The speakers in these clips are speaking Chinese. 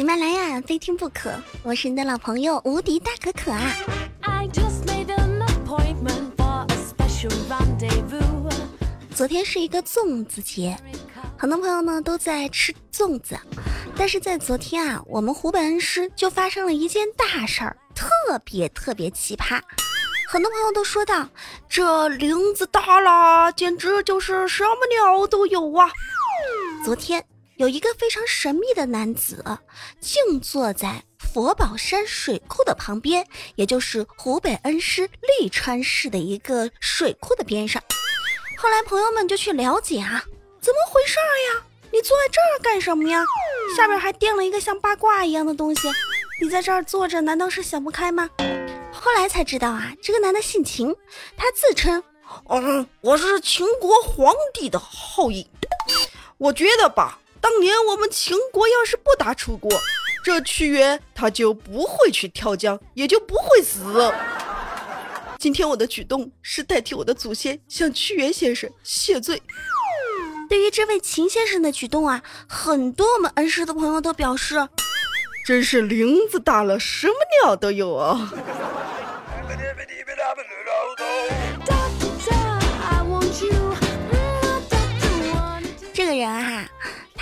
喜马拉雅非听不可，我是你的老朋友无敌大可可啊！昨天是一个粽子节，很多朋友呢都在吃粽子，但是在昨天啊，我们湖北恩施就发生了一件大事儿，特别特别奇葩。很多朋友都说到：“这林子大了，简直就是什么鸟都有啊！”昨天。有一个非常神秘的男子，静坐在佛宝山水库的旁边，也就是湖北恩施利川市的一个水库的边上。后来朋友们就去了解啊，怎么回事呀？你坐在这儿干什么呀？下边还垫了一个像八卦一样的东西，你在这儿坐着，难道是想不开吗？后来才知道啊，这个男的姓秦，他自称，嗯，我是秦国皇帝的后裔。我觉得吧。当年我们秦国要是不打楚国，这屈原他就不会去跳江，也就不会死。今天我的举动是代替我的祖先向屈原先生谢罪。对于这位秦先生的举动啊，很多我们恩师的朋友都表示，真是林子大了，什么鸟都有啊。这个人哈。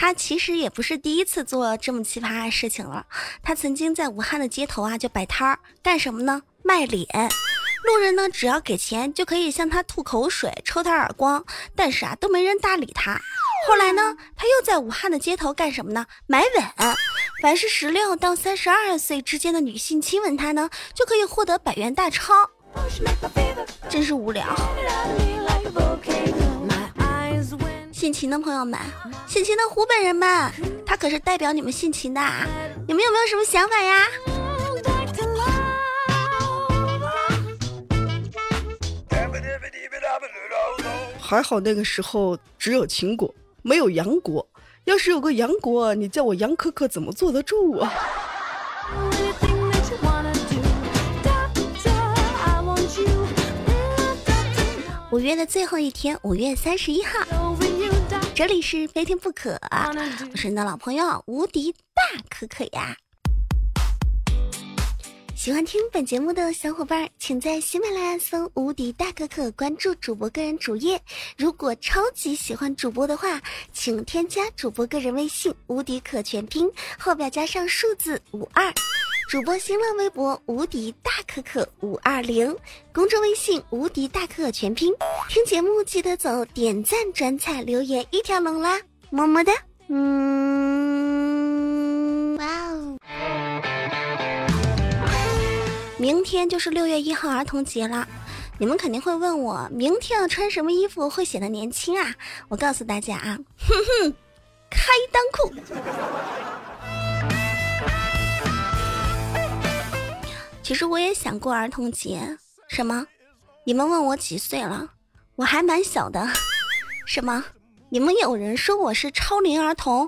他其实也不是第一次做这么奇葩的事情了。他曾经在武汉的街头啊，就摆摊儿干什么呢？卖脸。路人呢，只要给钱就可以向他吐口水、抽他耳光，但是啊，都没人搭理他。后来呢，他又在武汉的街头干什么呢？买吻。凡是十六到三十二岁之间的女性亲吻他呢，就可以获得百元大钞。真是无聊。姓秦的朋友们，姓秦的湖北人们，他可是代表你们姓秦的啊，你们有没有什么想法呀？还好那个时候只有秦国，没有杨国。要是有个杨国，你叫我杨可可怎么坐得住啊？五月的最后一天，五月三十一号。这里是非听不可，我是你的老朋友无敌大可可呀。喜欢听本节目的小伙伴，请在喜马拉雅搜“无敌大可可”，关注主播个人主页。如果超级喜欢主播的话，请添加主播个人微信“无敌可全拼”，后边加上数字五二。主播新浪微博无敌大可可五二零，公众微信无敌大可可全拼。听节目记得走点赞、转采、留言一条龙啦，么么哒。嗯，哇哦！明天就是六月一号儿童节了，你们肯定会问我，明天要穿什么衣服会显得年轻啊？我告诉大家啊，哼哼，开裆裤。其实我也想过儿童节，什么？你们问我几岁了？我还蛮小的。什么？你们有人说我是超龄儿童？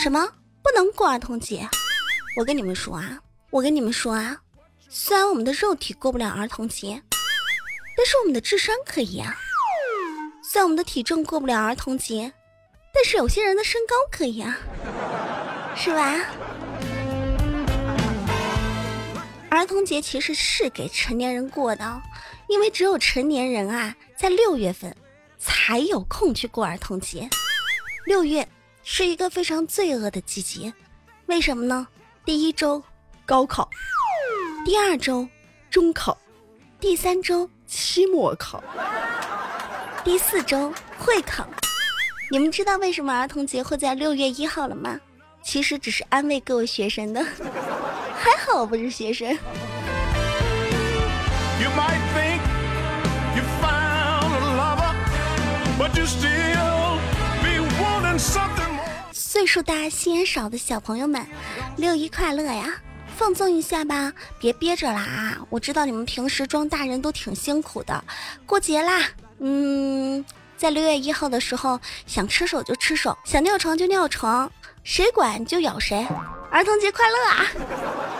什么？不能过儿童节？我跟你们说啊，我跟你们说啊，虽然我们的肉体过不了儿童节，但是我们的智商可以啊。虽然我们的体重过不了儿童节，但是有些人的身高可以啊，是吧？儿童节其实是给成年人过的，因为只有成年人啊，在六月份才有空去过儿童节。六月是一个非常罪恶的季节，为什么呢？第一周高考，第二周中考，第三周期末考，第四周会考。你们知道为什么儿童节会在六月一号了吗？其实只是安慰各位学生的。还好我不是学生。岁数大心眼少的小朋友们，六一快乐呀！放纵一下吧，别憋着了啊！我知道你们平时装大人都挺辛苦的，过节啦，嗯，在六月一号的时候，想吃手就吃手，想尿床就尿床，谁管就咬谁。儿童节快乐啊！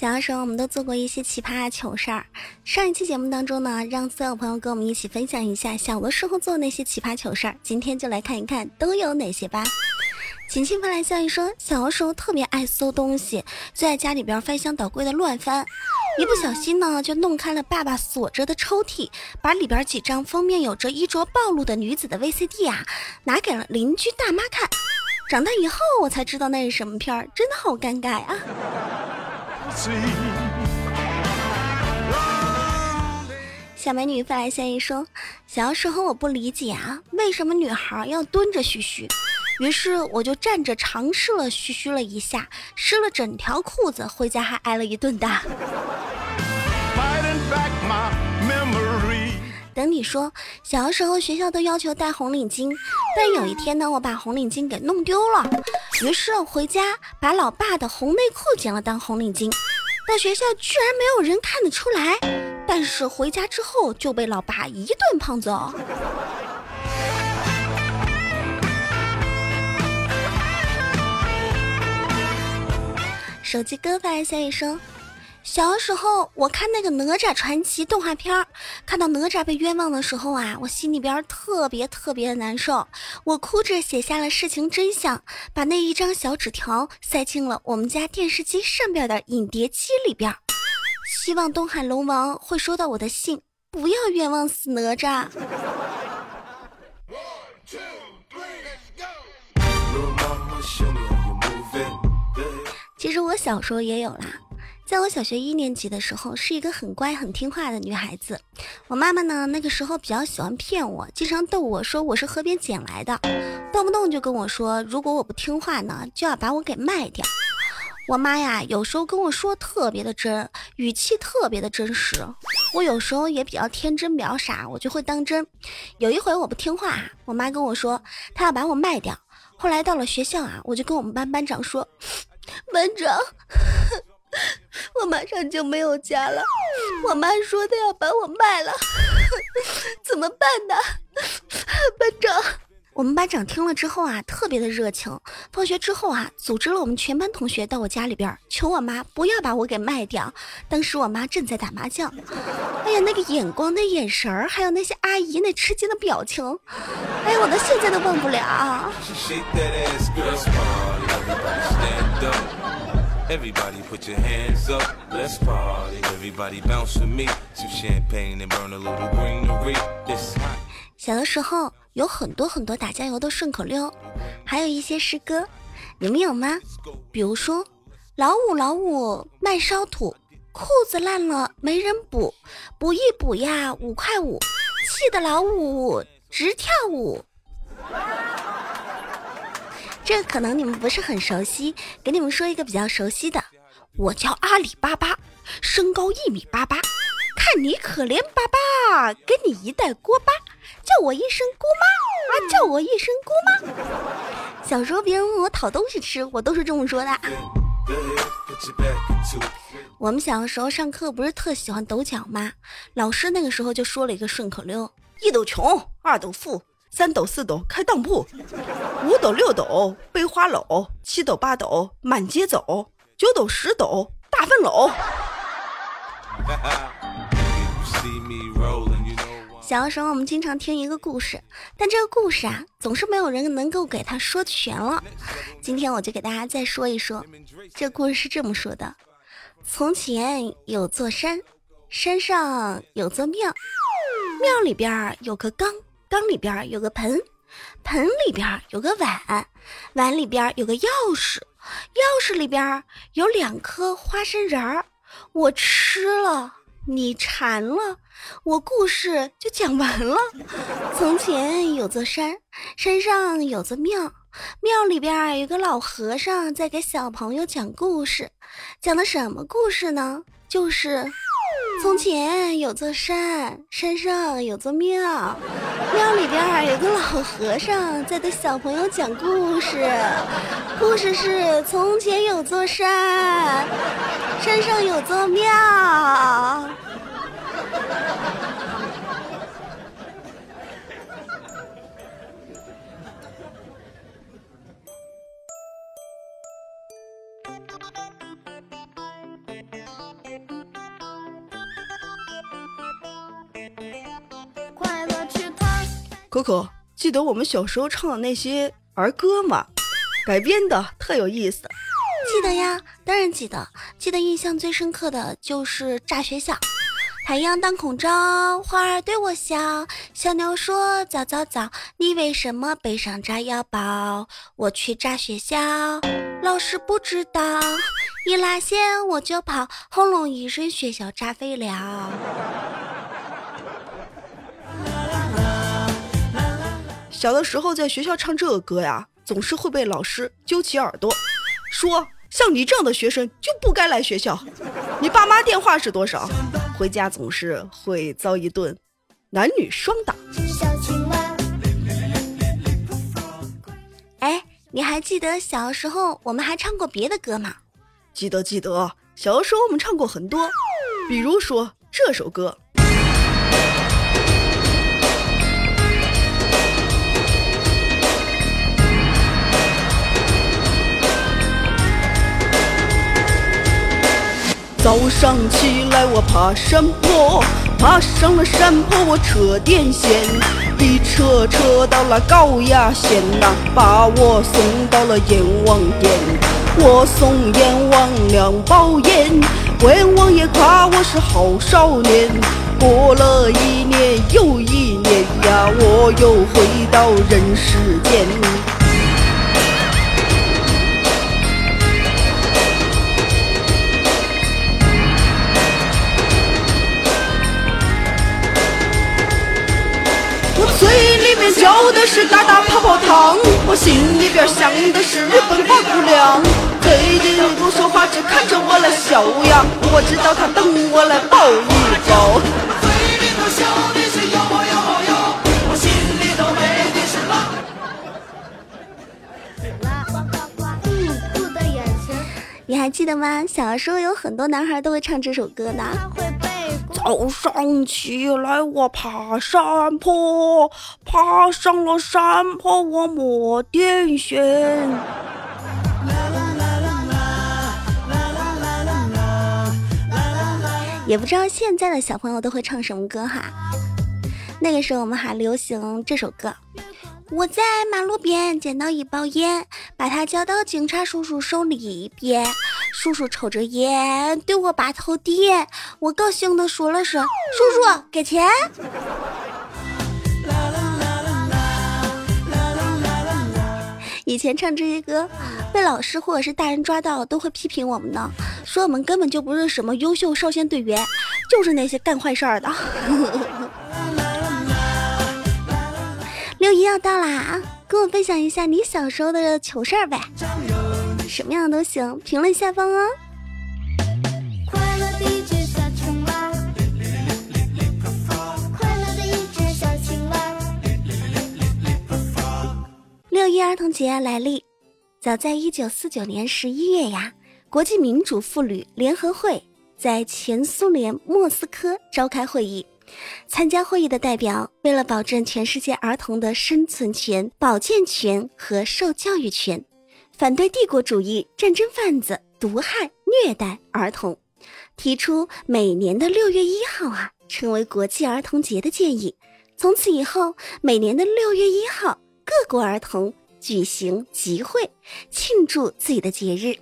小的时候，我们都做过一些奇葩糗事儿。上一期节目当中呢，让所有朋友跟我们一起分享一下小的时候做那些奇葩糗事儿。今天就来看一看都有哪些吧。晴晴发来消息说，小的时候特别爱搜东西，就在家里边翻箱倒柜的乱翻，一不小心呢就弄开了爸爸锁着的抽屉，把里边几张封面有着衣着暴露的女子的 VCD 啊拿给了邻居大妈看。长大以后我才知道那是什么片儿，真的好尴尬啊。小美女发来消息说：“小时候我不理解啊，为什么女孩要蹲着嘘嘘？于是我就站着尝试了嘘嘘了一下，湿了整条裤子，回家还挨了一顿打。”等你说，小的时候学校都要求戴红领巾，但有一天呢，我把红领巾给弄丢了，于是回家把老爸的红内裤剪了当红领巾，在学校居然没有人看得出来，但是回家之后就被老爸一顿胖揍。手机哥发来消息说。小的时候，我看那个《哪吒传奇》动画片儿，看到哪吒被冤枉的时候啊，我心里边特别特别的难受。我哭着写下了事情真相，把那一张小纸条塞进了我们家电视机上边的影碟机里边，希望东海龙王会收到我的信，不要冤枉死哪吒。其实我小时候也有啦。在我小学一年级的时候，是一个很乖很听话的女孩子。我妈妈呢，那个时候比较喜欢骗我，经常逗我说我是河边捡来的，动不动就跟我说，如果我不听话呢，就要把我给卖掉。我妈呀，有时候跟我说特别的真，语气特别的真实。我有时候也比较天真，比较傻，我就会当真。有一回我不听话，我妈跟我说她要把我卖掉。后来到了学校啊，我就跟我们班班长说，班长。我马上就没有家了，我妈说她要把我卖了，怎么办呢？班长，我们班长听了之后啊，特别的热情。放学之后啊，组织了我们全班同学到我家里边，求我妈不要把我给卖掉。当时我妈正在打麻将，哎呀，那个眼光、那眼神儿，还有那些阿姨那吃惊的表情，哎呀，我到现在都忘不了。Everybody put your hands up, let's party. Everybody bounce with me. Some champagne and burn a little greenery. This 小的时候有很多很多打酱油的顺口溜，还有一些诗歌，你们有吗？比如说，老五老五卖烧土，裤子烂了没人补，补一补呀五块五，气得老五直跳舞。这可能你们不是很熟悉，给你们说一个比较熟悉的。我叫阿里巴巴，身高一米八八，看你可怜巴巴，给你一袋锅巴，叫我一声姑妈啊，叫我一声姑妈。小时候别人问我讨东西吃，我都是这么说的。我们小的时候上课不是特喜欢抖脚吗？老师那个时候就说了一个顺口溜：一抖穷，二抖富。三斗四斗开当铺，五斗六斗背花篓，七斗八斗满街走，九斗十斗大粪篓。小的时候，我们经常听一个故事，但这个故事啊，总是没有人能够给他说全了。今天我就给大家再说一说，这故事是这么说的：从前有座山，山上有座庙，庙里边有个缸。缸里边有个盆，盆里边有个碗，碗里边有个钥匙，钥匙里边有两颗花生仁儿。我吃了，你馋了，我故事就讲完了。从前有座山，山上有座庙，庙里边有个老和尚在给小朋友讲故事，讲的什么故事呢？就是。从前有座山，山上有座庙，庙里边有个老和尚在给小朋友讲故事。故事是：从前有座山，山上有座庙。可可，记得我们小时候唱的那些儿歌吗？改编的特有意思。记得呀，当然记得。记得印象最深刻的就是炸学校。太阳当空照，花儿对我笑。小鸟说：早早早，你为什么背上炸药包？我去炸学校，老师不知道。一拉线我就跑，轰隆一声，学校炸飞了。小的时候在学校唱这个歌呀，总是会被老师揪起耳朵，说像你这样的学生就不该来学校。你爸妈电话是多少？回家总是会遭一顿男女双打。哎，你还记得小时候我们还唱过别的歌吗？记得记得，小时候我们唱过很多，比如说这首歌。早上起来我爬山坡，爬上了山坡我扯电线，一扯扯到了高压线呐，把我送到了阎王殿。我送阎王两包烟，阎王爷夸我是好少年。过了一年又一年呀，我又回到人世间。嘴里面嚼的是大大泡泡糖，我心里边想的是日本花姑娘。嘴里不说话，只看着我来笑呀，我知道他等我来抱一抱。你还记得吗？小时候有很多男孩都会唱这首歌呢。早上起来，我爬山坡，爬上了山坡，我摸电线。也不知道现在的小朋友都会唱什么歌哈。那个时候我们还流行这首歌。我在马路边捡到一包烟，把它交到警察叔叔手里边。叔叔抽着烟，对我把头低，我高兴的说了声：“叔叔，给钱。”以前唱这些歌，被老师或者是大人抓到，都会批评我们呢，说我们根本就不是什么优秀少先队员，就是那些干坏事儿的。六一要到啦，跟我分享一下你小时候的糗事儿呗，什么样都行，评论下方哦。快乐的一只小青蛙六一儿童节来历，早在一九四九年十一月呀，国际民主妇女联合会在前苏联莫斯科召开会议。参加会议的代表为了保证全世界儿童的生存权、保健权和受教育权，反对帝国主义战争贩子毒害虐待儿童，提出每年的六月一号啊成为国际儿童节的建议。从此以后，每年的六月一号，各国儿童举行集会庆祝自己的节日。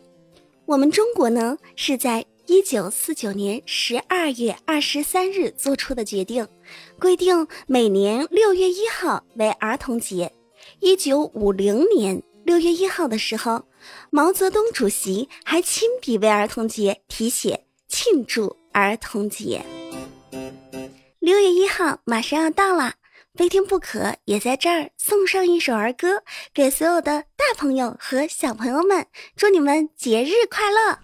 我们中国呢，是在。一九四九年十二月二十三日做出的决定，规定每年六月一号为儿童节。一九五零年六月一号的时候，毛泽东主席还亲笔为儿童节题写“庆祝儿童节”。六月一号马上要到了，非听不可，也在这儿送上一首儿歌，给所有的大朋友和小朋友们，祝你们节日快乐！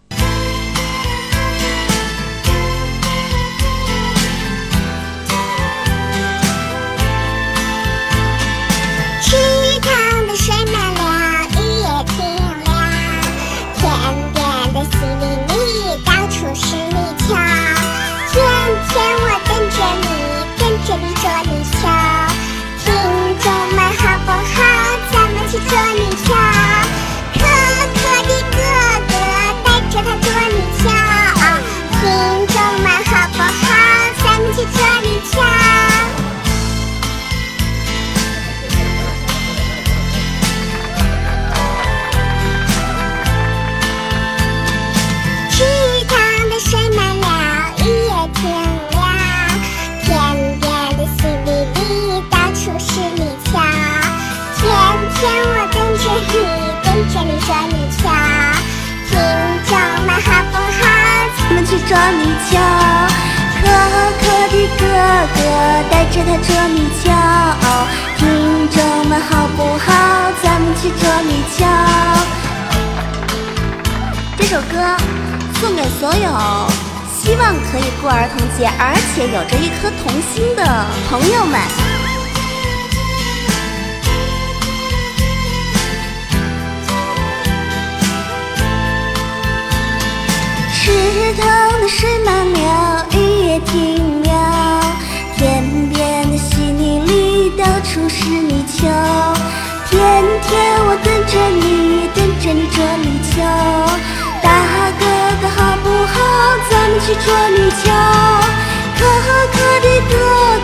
捉泥鳅，可可的哥哥带着他捉泥鳅，听众们好不好？咱们去捉泥鳅。这首歌送给所有希望可以过儿童节，而且有着一颗童心的朋友们。池塘的水满了，雨也停了，田边的稀泥里到处是泥鳅。天天我等着你，等着你捉泥鳅。大哥哥好不好？咱们去捉泥鳅。可可的哥哥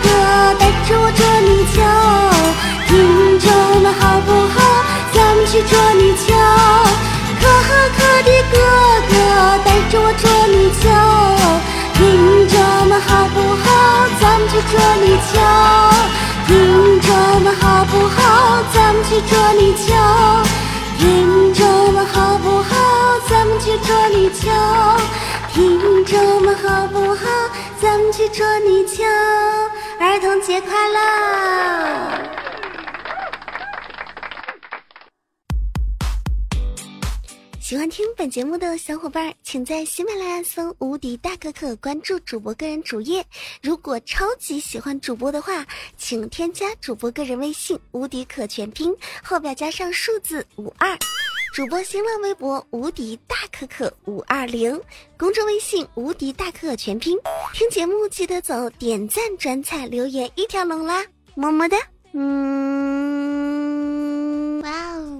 去捉泥鳅。听众们好不好？咱们去捉泥鳅。听众们好不好？咱们去捉泥鳅。听众们好不好？咱们去捉泥鳅。儿童节快乐！喜欢听本节目的小伙伴，请在喜马拉雅搜“无敌大可可”，关注主播个人主页。如果超级喜欢主播的话，请添加主播个人微信“无敌可全拼”，后边加上数字五二。主播新浪微博“无敌大可可五二零”，公众微信“无敌大可可全拼”。听节目记得走点赞、转采、留言一条龙啦，么么哒，嗯。哇哦